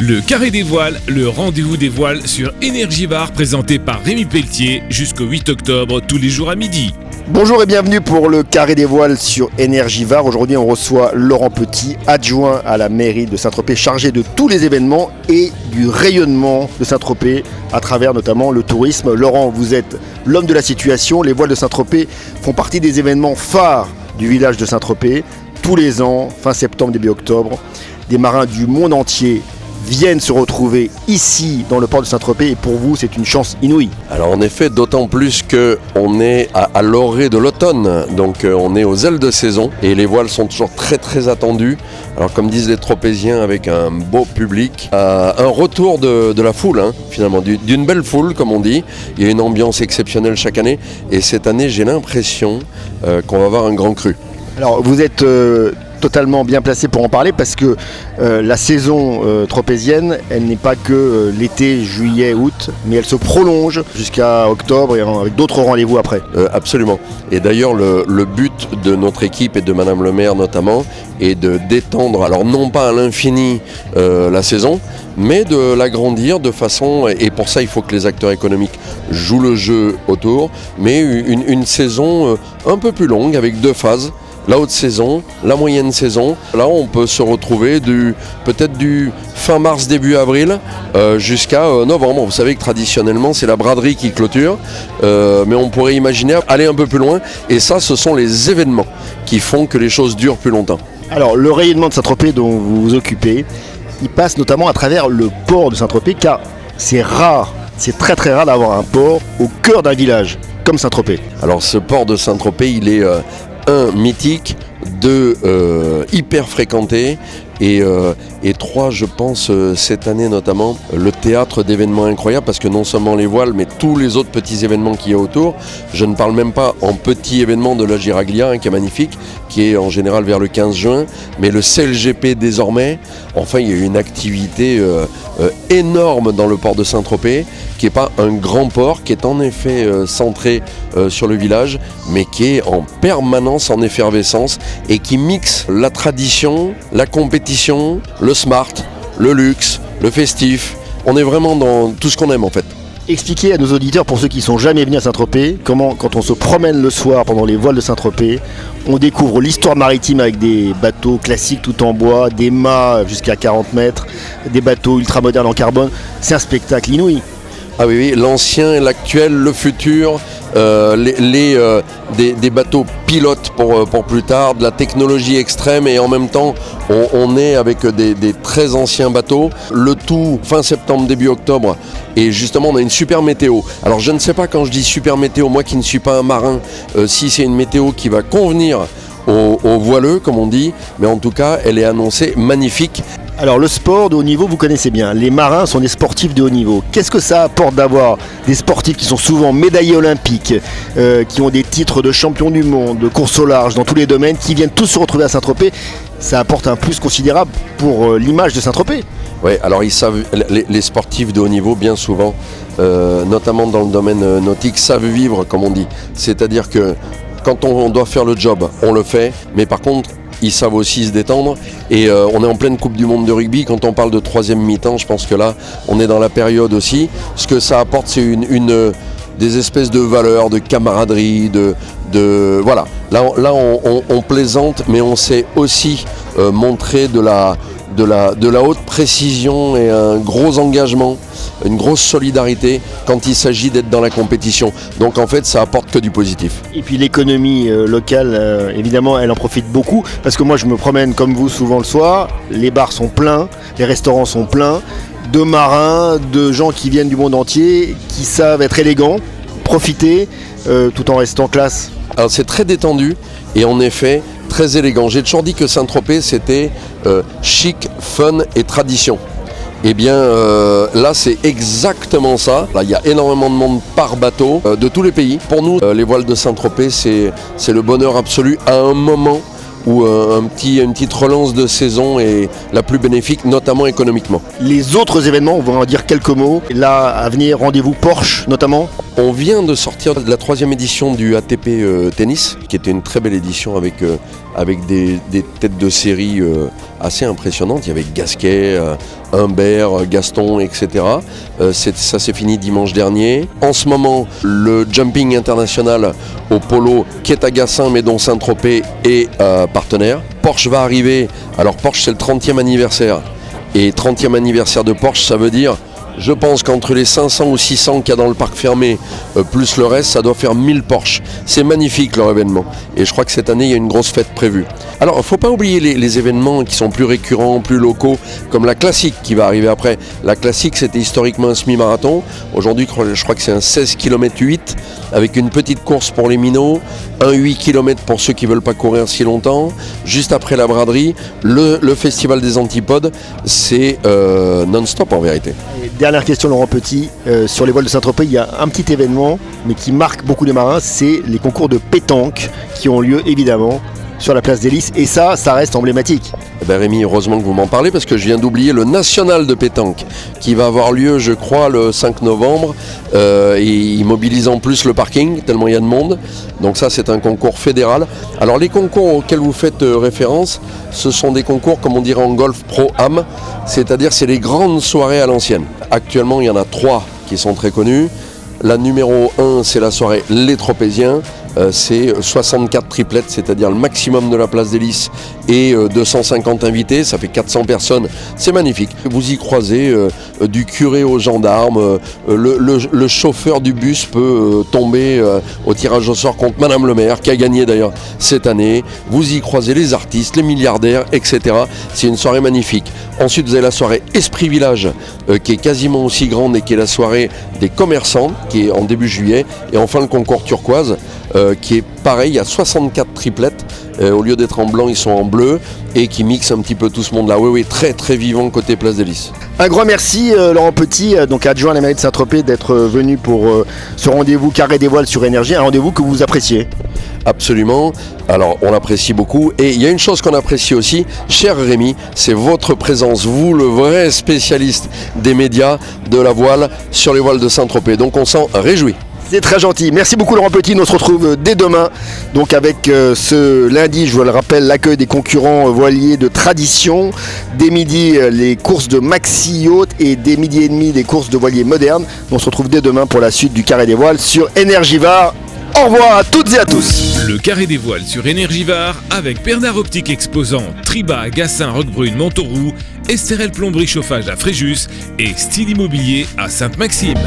Le Carré des Voiles, le rendez-vous des voiles sur Énergie Bar présenté par Rémi Pelletier jusqu'au 8 octobre tous les jours à midi. Bonjour et bienvenue pour le Carré des Voiles sur Énergie Var. Aujourd'hui, on reçoit Laurent Petit, adjoint à la mairie de Saint-Tropez, chargé de tous les événements et du rayonnement de Saint-Tropez à travers notamment le tourisme. Laurent, vous êtes l'homme de la situation. Les voiles de Saint-Tropez font partie des événements phares du village de Saint-Tropez. Tous les ans, fin septembre, début octobre, des marins du monde entier viennent se retrouver ici dans le port de Saint-Tropez et pour vous c'est une chance inouïe. Alors en effet, d'autant plus qu'on est à, à l'orée de l'automne, donc euh, on est aux ailes de saison et les voiles sont toujours très très attendues. Alors comme disent les tropéziens avec un beau public, euh, un retour de, de la foule hein, finalement, du- d'une belle foule comme on dit. Il y a une ambiance exceptionnelle chaque année et cette année j'ai l'impression euh, qu'on va avoir un grand cru. Alors vous êtes totalement bien placé pour en parler parce que euh, la saison euh, tropézienne, elle n'est pas que euh, l'été, juillet, août, mais elle se prolonge jusqu'à octobre et avec d'autres rendez-vous après. Euh, absolument. Et d'ailleurs, le, but de notre équipe et de Madame le maire notamment est de d'étendre, alors non pas à l'infini la saison, mais de l'agrandir de façon, et pour ça il faut que les acteurs économiques jouent le jeu autour, mais une, saison un peu plus longue avec deux phases. La haute saison, la moyenne saison. Là, on peut se retrouver du peut-être du fin mars début avril euh, jusqu'à euh, novembre. Vous savez que traditionnellement, c'est la braderie qui clôture, euh, mais on pourrait imaginer aller un peu plus loin. Et ça, ce sont les événements qui font que les choses durent plus longtemps. Alors le rayonnement de Saint-Tropez dont vous vous occupez, il passe notamment à travers le port de Saint-Tropez car c'est rare, c'est très très rare d'avoir un port au cœur d'un village comme Saint-Tropez. Alors ce port de Saint-Tropez, il est euh, un mythique, deux euh, hyper fréquenté et, euh, et trois, je pense, euh, cette année notamment, le théâtre d'événements incroyables parce que non seulement les voiles, mais tous les autres petits événements qu'il y a autour. Je ne parle même pas en petit événement de la Giraglia, hein, qui est magnifique, qui est en général vers le 15 juin, mais le CLGP désormais. Enfin, il y a une activité euh, énorme dans le port de Saint-Tropez, qui n'est pas un grand port, qui est en effet centré sur le village, mais qui est en permanence en effervescence et qui mixe la tradition, la compétition, le smart, le luxe, le festif. On est vraiment dans tout ce qu'on aime en fait. Expliquez à nos auditeurs, pour ceux qui sont jamais venus à Saint-Tropez, comment quand on se promène le soir pendant les voiles de Saint-Tropez, on découvre l'histoire maritime avec des bateaux classiques tout en bois, des mâts jusqu'à 40 mètres, des bateaux ultramodernes en carbone. C'est un spectacle inouï. Ah oui, oui, l'ancien, l'actuel, le futur, euh, les, euh, des, bateaux pilotes pour, euh, pour plus tard, de la technologie extrême et en même temps on, est avec des, très anciens bateaux. Le tout fin septembre, début octobre et justement on a une super météo. Alors je ne sais pas quand je dis super météo, moi qui ne suis pas un marin, si c'est une météo qui va convenir aux voileux comme on dit, mais en tout cas elle est annoncée magnifique Alors le sport de haut niveau, vous connaissez bien. Les marins sont des sportifs de haut niveau. Qu'est-ce que ça apporte d'avoir des sportifs qui sont souvent médaillés olympiques, euh, qui ont des titres de champion du monde, de course au large, dans tous les domaines, qui viennent tous se retrouver à Saint-Tropez? Ça apporte un plus considérable pour euh, l'image de Saint-Tropez. Oui, alors ils savent, les, sportifs de haut niveau, bien souvent, euh, notamment dans le domaine nautique, savent vivre, comme on dit. C'est-à-dire que quand on doit faire le job, on le fait, mais par contre, ils savent aussi se détendre. Et euh, on est en pleine Coupe du Monde de rugby. Quand on parle de troisième mi-temps, je pense que là, on est dans la période aussi. Ce que ça apporte, c'est une, euh, des espèces de valeurs, de camaraderie, de, voilà. Là, on- plaisante, mais on sait aussi euh, montrer de la haute précision et un gros engagement, une grosse solidarité quand il s'agit d'être dans la compétition. Donc en fait, ça apporte que du positif. Et puis l'économie euh, locale, euh, évidemment, elle en profite beaucoup. Parce que moi, je me promène comme vous souvent le soir. Les bars sont pleins, les restaurants sont pleins. De marins, de gens qui viennent du monde entier, qui savent être élégants, profiter, euh, tout en restant classe. Alors c'est très détendu et en effet très élégant. J'ai toujours dit que Saint-Tropez c'était euh, chic, fun et tradition. Eh bien euh, là c'est exactement ça. Là il y a énormément de monde par bateau euh, de tous les pays. Pour nous euh, les voiles de Saint-Tropez c'est c'est le bonheur absolu à un moment où un petit, une petite relance de saison est la plus bénéfique, notamment économiquement. Les autres événements, on va en dire quelques mots. Là, à venir, rendez-vous Porsche notamment. On vient de sortir de la troisième édition du ATP euh, Tennis, qui était une très belle édition avec, euh, avec des, des têtes de série euh, assez impressionnantes. Il y avait Gasquet, euh, Humbert, Gaston, etc. Euh, ça s'est fini dimanche dernier. En ce moment, le jumping international au polo qui est à Gassin mais dont Saint-Tropez est partenaire. Porsche va arriver. Alors Porsche c'est le 30e anniversaire. Et 30e anniversaire de Porsche, ça veut dire je pense qu'entre les 500 ou 600 qu'il y a dans le parc fermé, euh, plus le reste, ça doit faire 1000 Porsche. C'est magnifique leur événement. Et je crois que cette année, il y a une grosse fête prévue. Alors, il ne faut pas oublier les, événements qui sont plus récurrents, plus locaux, comme la classique qui va arriver après. La classique, c'était historiquement un semi-marathon. Aujourd'hui, je crois que c'est un 16 km 8 avec une petite course pour les minots, un 8 km pour ceux qui ne veulent pas courir si longtemps. Juste après la braderie, le, festival des antipodes, c'est euh, non-stop en vérité. Dernière question, Laurent Petit. Euh, sur les voiles de Saint-Tropez, il y a un petit événement, mais qui marque beaucoup les marins, c'est les concours de pétanque qui ont lieu évidemment sur la place des Lys. Et ça, ça reste emblématique. Eh ben Rémi, heureusement que vous m'en parlez parce que je viens d'oublier le national de pétanque qui va avoir lieu, je crois, le 5 novembre. Euh, et il mobilise en plus le parking, tellement il y a de monde. Donc ça, c'est un concours fédéral. Alors les concours auxquels vous faites euh, référence, ce sont des concours, comme on dirait en golf, pro-am. C'est-à-dire, c'est les grandes soirées à l'ancienne. Actuellement, il y en a trois qui sont très connus. La numéro 1, c'est la soirée Les Tropéziens. Euh, c'est 64 triplettes, c'est-à-dire le maximum de la place d'hélice et 250 euh, invités, ça fait 400 personnes, c'est magnifique. Vous y croisez euh, du curé aux gendarmes, le, chauffeur du bus peut tomber au tirage au sort contre Madame le maire, qui a gagné d'ailleurs cette année. Vous y croisez les artistes, les milliardaires, etc. C'est une soirée magnifique. Ensuite, vous avez la soirée Esprit Village, qui est quasiment aussi grande et qui est la soirée des commerçants, qui est en début juillet. Et enfin, le concours turquoise, euh, qui est pareil, il y a 64 triplettes. Euh, au lieu d'être en blanc, ils sont en bleu et qui mixent un petit peu tout ce monde-là. Oui, oui, très très vivant côté Place des Lys. Un grand merci euh, Laurent Petit, donc adjoint à la mairie de Saint-Tropez, d'être venu pour ce rendez-vous carré des voiles sur énergie, un rendez-vous que vous appréciez. Absolument. Alors, on l'apprécie beaucoup. Et il y a une chose qu'on apprécie aussi, cher Rémi, c'est votre présence, vous, le vrai spécialiste des médias de la voile sur les voiles de Saint-Tropez. Donc, on s'en réjouit. C'est très gentil. Merci beaucoup Laurent Petit. On se retrouve dès demain. Donc avec euh, ce lundi, je vous le rappelle, l'accueil des concurrents voiliers de tradition. Dès midi, euh, les courses de maxi yacht et dès midi et demi, les courses de voiliers modernes. On se retrouve dès demain pour la suite du Carré des Voiles sur Energivar. Au revoir à toutes et à tous. Le Carré des Voiles sur Energivar avec Bernard Optique Exposant, Triba, Gassin, Roquebrune, Montauroux, Estérel Plomberie Chauffage à Fréjus et Style Immobilier à Sainte-Maxime.